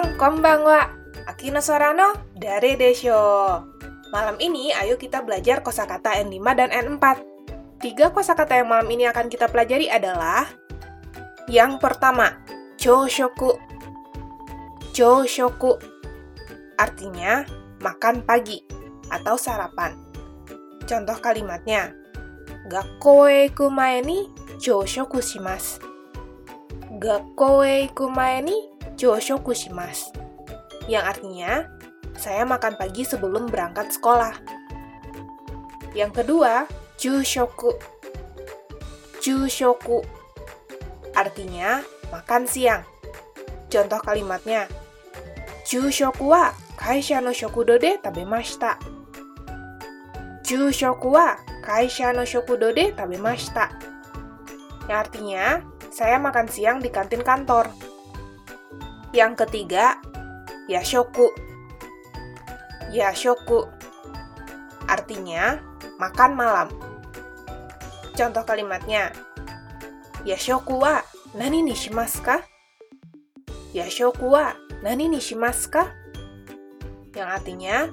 Minasan, konbanwa. Akino Sorano dari Desho. Malam ini, ayo kita belajar kosakata N5 dan N4. Tiga kosakata yang malam ini akan kita pelajari adalah yang pertama, choshoku. Choshoku artinya makan pagi atau sarapan. Contoh kalimatnya, Gakkou e iku mae ni choshoku shimasu. E ni choshoku shimasu. Yang artinya, saya makan pagi sebelum berangkat sekolah. Yang kedua, jushoku. Jushoku artinya makan siang. Contoh kalimatnya, jushoku wa kaisha no shokudo de tabemashita. Jushoku wa kaisha no shokudo de tabemashita. Yang artinya, saya makan siang di kantin kantor. Yang ketiga, yashoku. Yashoku artinya makan malam. Contoh kalimatnya, Yashoku wa nani ni shimasu ka? Yashoku wa nani ni shimasu ka? Yang artinya,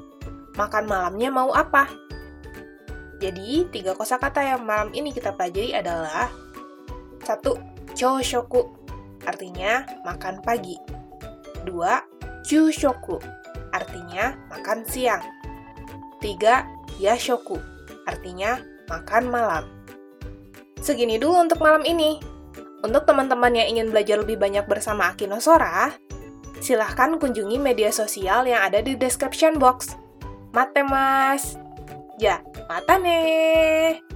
makan malamnya mau apa? Jadi, tiga kosakata yang malam ini kita pelajari adalah satu, choshoku, artinya makan pagi. Dua, jushoku, artinya makan siang. Tiga, yashoku, artinya makan malam. Segini dulu untuk malam ini. Untuk teman-teman yang ingin belajar lebih banyak bersama Akino Sora, silahkan kunjungi media sosial yang ada di description box. Mate mas! Ya, mata nih!